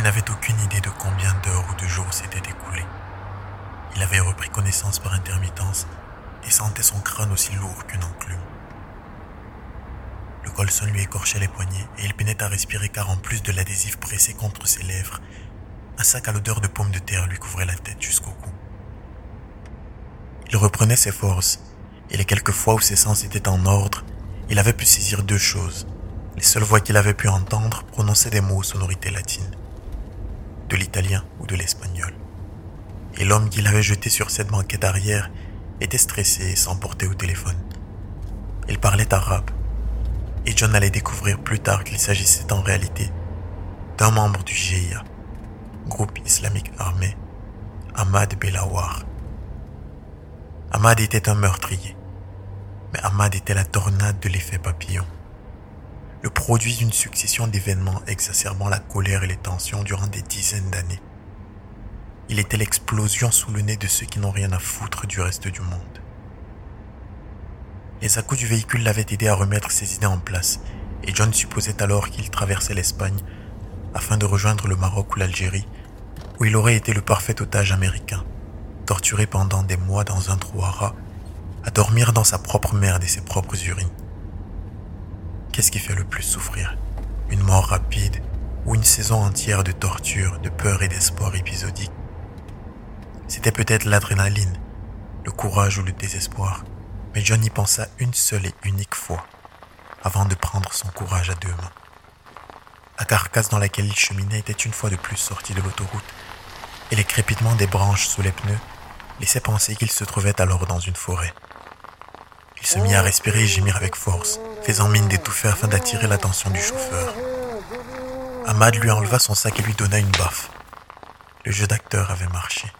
Il n'avait aucune idée de combien d'heures ou de jours s'étaient écoulés. Il avait repris connaissance par intermittence et sentait son crâne aussi lourd qu'une enclume. Le colson lui écorchait les poignets et il peinait à respirer car en plus de l'adhésif pressé contre ses lèvres, un sac à l'odeur de pommes de terre lui couvrait la tête jusqu'au cou. Il reprenait ses forces et les quelques fois où ses sens étaient en ordre, il avait pu saisir deux choses. Les seules voix qu'il avait pu entendre prononçaient des mots aux sonorités latines, de l'italien ou de l'espagnol. Et l'homme qu'il avait jeté sur cette banquette arrière était stressé et s'emportait au téléphone. Il parlait arabe, et John allait découvrir plus tard qu'il s'agissait en réalité d'un membre du GIA, groupe islamique armé, Ahmad Belawar. Ahmad était un meurtrier, mais Ahmad était la tornade de l'effet papillon, le produit d'une succession d'événements exacerbant la colère et les tensions durant des dizaines d'années. Il était l'explosion sous le nez de ceux qui n'ont rien à foutre du reste du monde. Les à du véhicule l'avaient aidé à remettre ses idées en place, et John supposait alors qu'il traversait l'Espagne afin de rejoindre le Maroc ou l'Algérie, où il aurait été le parfait otage américain, torturé pendant des mois dans un trou à rats, à dormir dans sa propre merde et ses propres urines. Qu'est-ce qui fait le plus souffrir? Une mort rapide ou une saison entière de torture, de peur et d'espoir épisodique C'était peut-être l'adrénaline, le courage ou le désespoir mais John y pensa une seule et unique fois avant de prendre son courage à deux mains. La carcasse dans laquelle il cheminait était une fois de plus sortie de l'autoroute, et les crépitements des branches sous les pneus laissaient penser qu'il se trouvait alors dans une forêt. Il se mit à respirer et gémir avec force, faisant mine d'étouffer afin d'attirer l'attention du chauffeur. Ahmad lui enleva son sac et lui donna une baffe. Le jeu d'acteur avait marché.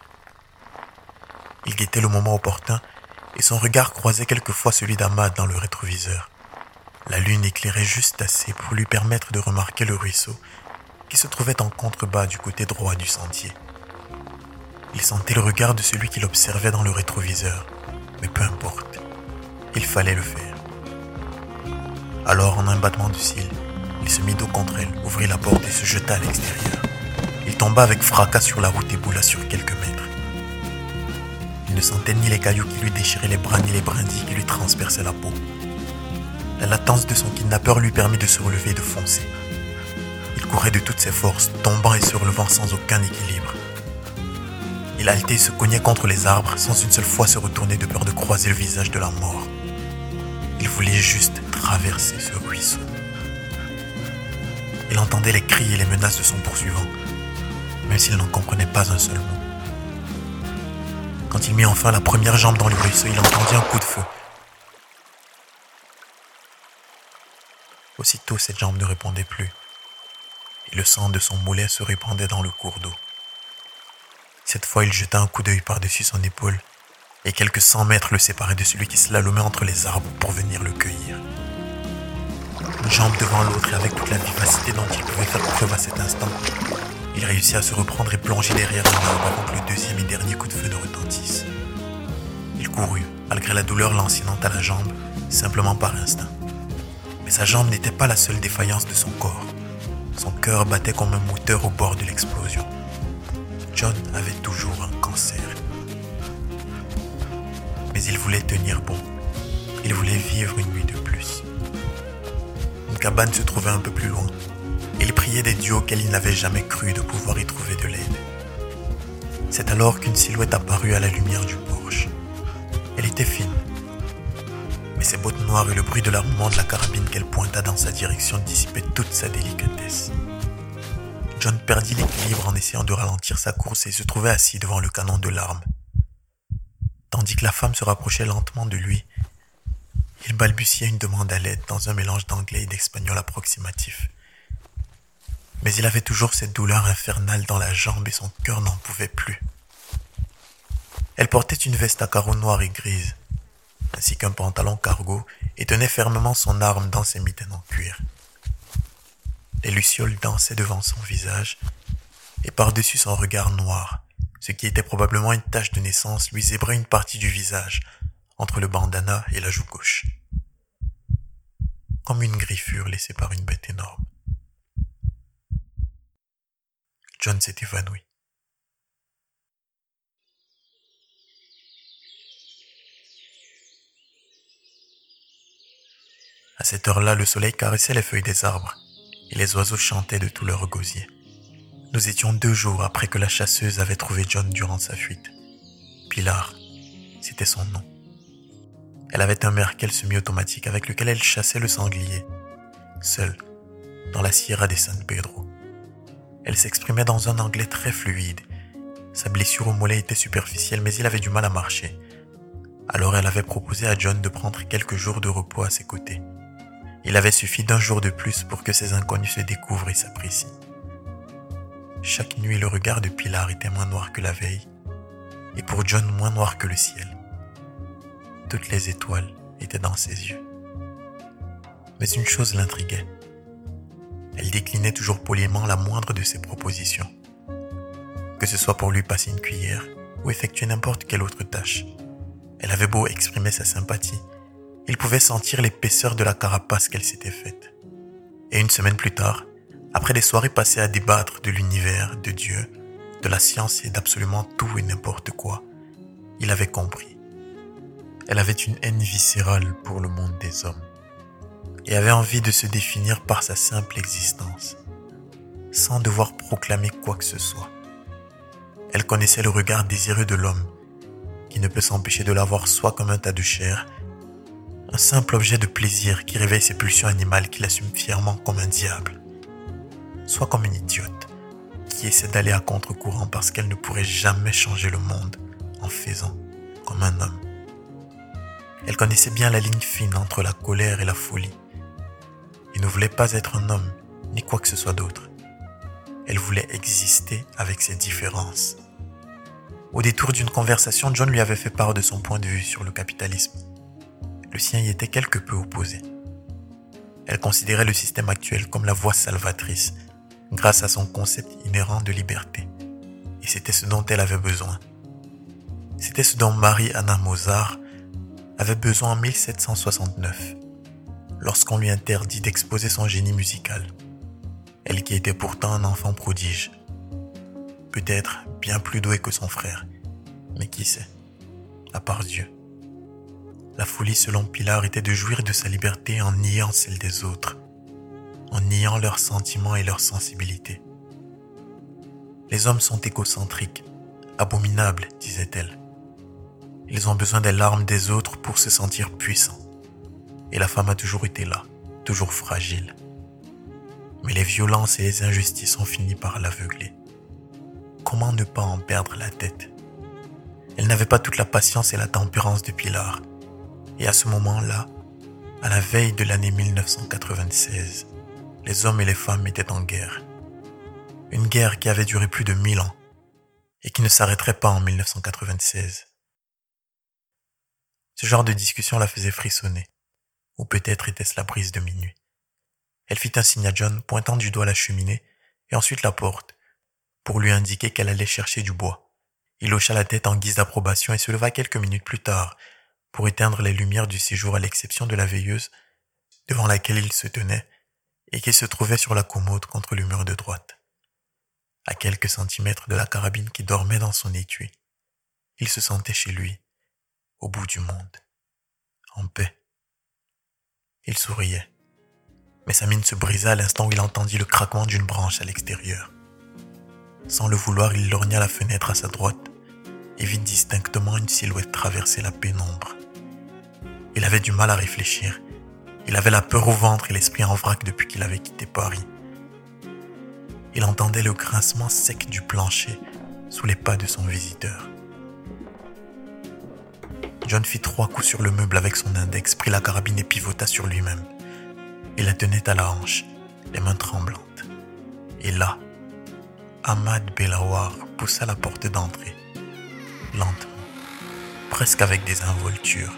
Il guettait le moment opportun et son regard croisait quelquefois celui d'Ahmad dans le rétroviseur. La lune éclairait juste assez pour lui permettre de remarquer le ruisseau qui se trouvait en contrebas du côté droit du sentier. Il sentait le regard de celui qui l'observait dans le rétroviseur, mais peu importe, il fallait le faire. Alors, en un battement de cils, il se mit dos contre elle, ouvrit la porte et se jeta à l'extérieur. Il tomba avec fracas sur la route et boula sur quelques mètres. Il ne sentait ni les cailloux qui lui déchiraient les bras ni les brindilles qui lui transperçaient la peau. La latence de son kidnappeur lui permit de se relever et de foncer. Il courait de toutes ses forces, tombant et se relevant sans aucun équilibre. Il haletait et se cognait contre les arbres sans une seule fois se retourner de peur de croiser le visage de la mort. Il voulait juste traverser ce ruisseau. Il entendait les cris et les menaces de son poursuivant, même s'il n'en comprenait pas un seul mot. Quand il mit enfin la première jambe dans le ruisseau, il entendit un coup de feu. Aussitôt, cette jambe ne répondait plus, et le sang de son moulet se répandait dans le cours d'eau. Cette fois, il jeta un coup d'œil par-dessus son épaule, et quelques cent mètres le séparaient de celui qui slalomait entre les arbres pour venir le cueillir. Une jambe devant l'autre et avec toute la vivacité dont il pouvait faire preuve à cet instant, il réussit à se reprendre et plonger derrière un arbre avant que le deuxième et dernier coup de feu ne retentisse. Il courut, malgré la douleur lancinante à la jambe, simplement par instinct. Mais sa jambe n'était pas la seule défaillance de son corps. Son cœur battait comme un moteur au bord de l'explosion. John avait toujours un cancer. Mais il voulait tenir bon. Il voulait vivre une nuit de plus. Une cabane se trouvait un peu plus loin, il priait des dieux auxquels il n'avait jamais cru de pouvoir y trouver de l'aide. C'est alors qu'une silhouette apparut à la lumière du porche. Elle était fine, mais ses bottes noires et le bruit de l'armement de la carabine qu'elle pointa dans sa direction dissipaient toute sa délicatesse. John perdit l'équilibre en essayant de ralentir sa course et se trouvait assis devant le canon de l'arme. Tandis que la femme se rapprochait lentement de lui, il balbutiait une demande à l'aide dans un mélange d'anglais et d'espagnol approximatif. Mais il avait toujours cette douleur infernale dans la jambe et son cœur n'en pouvait plus. Elle portait une veste à carreaux noirs et grises, ainsi qu'un pantalon cargo, et tenait fermement son arme dans ses mitaines en cuir. Les lucioles dansaient devant son visage, et par-dessus son regard noir, ce qui était probablement une tache de naissance, lui zébrait une partie du visage, entre le bandana et la joue gauche. Comme une griffure laissée par une bête énorme. John s'est évanoui. À cette heure-là, le soleil caressait les feuilles des arbres et les oiseaux chantaient de tout leur gosier. Nous étions deux jours après que la chasseuse avait trouvé John durant sa fuite. Pilar, c'était son nom. Elle avait un Merkel semi-automatique avec lequel elle chassait le sanglier, seule, dans la Sierra de San Pedro. Elle s'exprimait dans un anglais très fluide. Sa blessure au mollet était superficielle, mais il avait du mal à marcher. Alors elle avait proposé à John de prendre quelques jours de repos à ses côtés. Il avait suffi d'un jour de plus pour que ces inconnus se découvrent et s'apprécient. Chaque nuit, le regard de Pilar était moins noir que la veille, et pour John moins noir que le ciel. Toutes les étoiles étaient dans ses yeux. Mais une chose l'intriguait. Elle déclinait toujours poliment la moindre de ses propositions. Que ce soit pour lui passer une cuillère ou effectuer n'importe quelle autre tâche. Elle avait beau exprimer sa sympathie, il pouvait sentir l'épaisseur de la carapace qu'elle s'était faite. Et une semaine plus tard, après des soirées passées à débattre de l'univers, de Dieu, de la science et d'absolument tout et n'importe quoi, il avait compris. Elle avait une haine viscérale pour le monde des hommes et avait envie de se définir par sa simple existence, sans devoir proclamer quoi que ce soit. Elle connaissait le regard désireux de l'homme, qui ne peut s'empêcher de l'avoir soit comme un tas de chair, un simple objet de plaisir qui réveille ses pulsions animales qu'il assume fièrement comme un diable, soit comme une idiote qui essaie d'aller à contre-courant parce qu'elle ne pourrait jamais changer le monde en faisant comme un homme. Elle connaissait bien la ligne fine entre la colère et la folie. Il ne voulait pas être un homme, ni quoi que ce soit d'autre. Elle voulait exister avec ses différences. Au détour d'une conversation, John lui avait fait part de son point de vue sur le capitalisme. Le sien y était quelque peu opposé. Elle considérait le système actuel comme la voie salvatrice grâce à son concept inhérent de liberté. Et c'était ce dont elle avait besoin. C'était ce dont Marie-Anna Mozart avait besoin en 1769, lorsqu'on lui interdit d'exposer son génie musical. Elle qui était pourtant un enfant prodige. Peut-être bien plus doué que son frère, mais qui sait, à part Dieu. La folie selon Pilar était de jouir de sa liberté en niant celle des autres en niant leurs sentiments et leurs sensibilités. Les hommes sont égocentriques, abominables, disait-elle. Ils ont besoin des larmes des autres pour se sentir puissants. Et la femme a toujours été là, toujours fragile. Mais les violences et les injustices ont fini par l'aveugler. Comment ne pas en perdre la tête? Elle n'avait pas toute la patience et la tempérance de Pilar. Et à ce moment-là, à la veille de l'année 1996, les hommes et les femmes étaient en guerre. Une guerre qui avait duré plus de mille ans et qui ne s'arrêterait pas en 1996. Ce genre de discussion la faisait frissonner, ou peut-être était-ce la brise de minuit. Elle fit un signe à John, pointant du doigt la cheminée, et ensuite la porte, pour lui indiquer qu'elle allait chercher du bois. Il hocha la tête en guise d'approbation et se leva quelques minutes plus tard, pour éteindre les lumières du séjour à l'exception de la veilleuse, devant laquelle il se tenait, et qui se trouvait sur la commode contre le mur de droite, à quelques centimètres de la carabine qui dormait dans son étui. Il se sentait chez lui, au bout du monde, en paix. Il souriait, mais sa mine se brisa à l'instant où il entendit le craquement d'une branche à l'extérieur. Sans le vouloir, il lorgna la fenêtre à sa droite et vit distinctement une silhouette traverser la pénombre. Il avait du mal à réfléchir il avait la peur au ventre et l'esprit en vrac depuis qu'il avait quitté Paris. Il entendait le grincement sec du plancher sous les pas de son visiteur. John fit trois coups sur le meuble avec son index, prit la carabine et pivota sur lui-même. Il la tenait à la hanche, les mains tremblantes. Et là, Ahmad Belawar poussa la porte d'entrée, lentement, presque avec des involtures.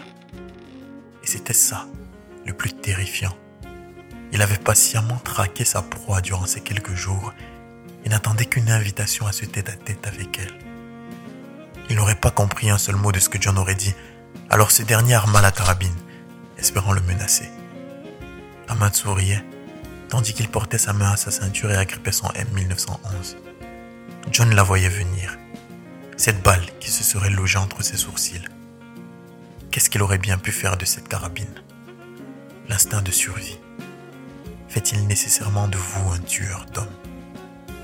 Et c'était ça, le plus terrifiant. Il avait patiemment traqué sa proie durant ces quelques jours et n'attendait qu'une invitation à se tête-à-tête avec elle. Il n'aurait pas compris un seul mot de ce que John aurait dit, alors ce dernier arma la carabine, espérant le menacer. Ahmad souriait, tandis qu'il portait sa main à sa ceinture et agrippait son M1911. John la voyait venir. Cette balle qui se serait logée entre ses sourcils. Qu'est-ce qu'il aurait bien pu faire de cette carabine? L'instinct de survie. Fait-il nécessairement de vous un tueur d'hommes?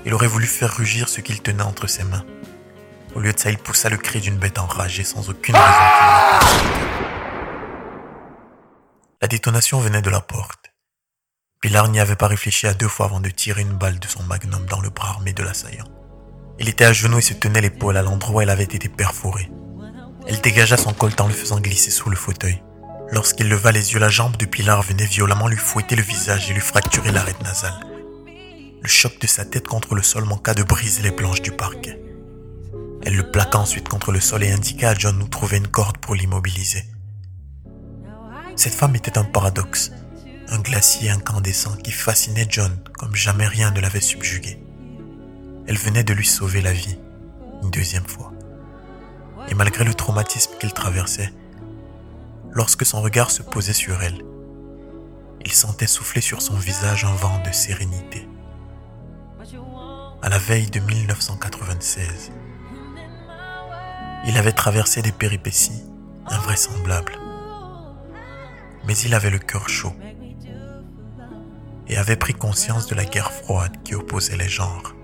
Il aurait voulu faire rugir ce qu'il tenait entre ses mains. Au lieu de ça, il poussa le cri d'une bête enragée sans aucune raison. La détonation venait de la porte. Pilar n'y avait pas réfléchi à deux fois avant de tirer une balle de son magnum dans le bras armé de l'assaillant. Il était à genoux et se tenait l'épaule à l'endroit où elle avait été perforée. Elle dégagea son colt en le faisant glisser sous le fauteuil. Lorsqu'il leva les yeux, la jambe de Pilar venait violemment lui fouetter le visage et lui fracturer l'arête nasale. Le choc de sa tête contre le sol manqua de briser les planches du parquet. Elle le plaqua ensuite contre le sol et indiqua à John où trouver une corde pour l'immobiliser. Cette femme était un paradoxe, un glacier incandescent qui fascinait John comme jamais rien ne l'avait subjugué. Elle venait de lui sauver la vie, une deuxième fois. Et malgré le traumatisme qu'il traversait, lorsque son regard se posait sur elle, il sentait souffler sur son visage un vent de sérénité. À la veille de 1996, il avait traversé des péripéties invraisemblables. Mais il avait le cœur chaud et avait pris conscience de la guerre froide qui opposait les genres.